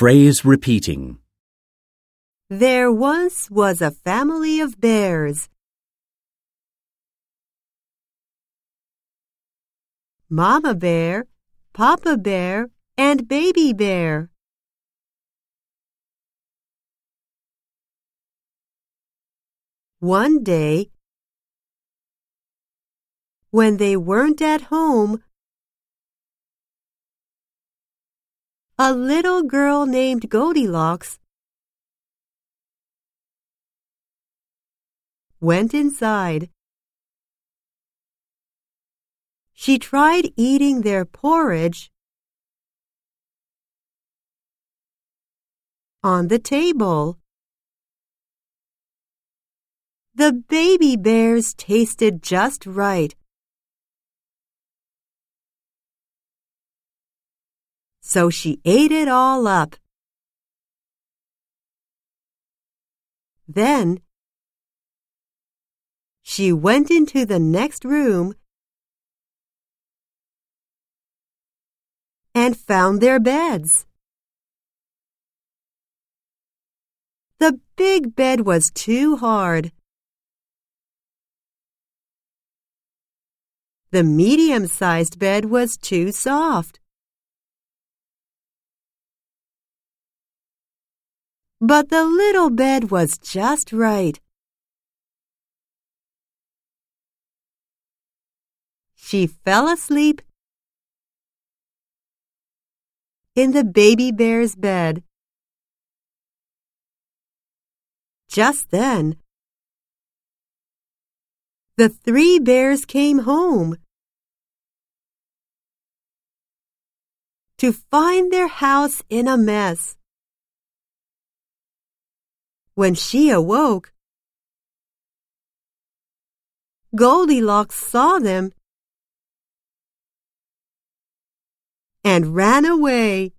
Phrase repeating. There once was a family of bears. Mama bear, Papa bear, and baby bear. One day, when they weren't at home, a little girl named Goldilocks went inside. She tried eating their porridge on the table. The baby bears tasted just right. So she ate it all up. Then she went into the next room and found their beds. The big bed was too hard. The medium-sized bed was too soft. But the little bed was just right. She fell asleep in the baby bear's bed. Just then, the three bears came home. to find their house in a mess. When she awoke, Goldilocks saw them and ran away.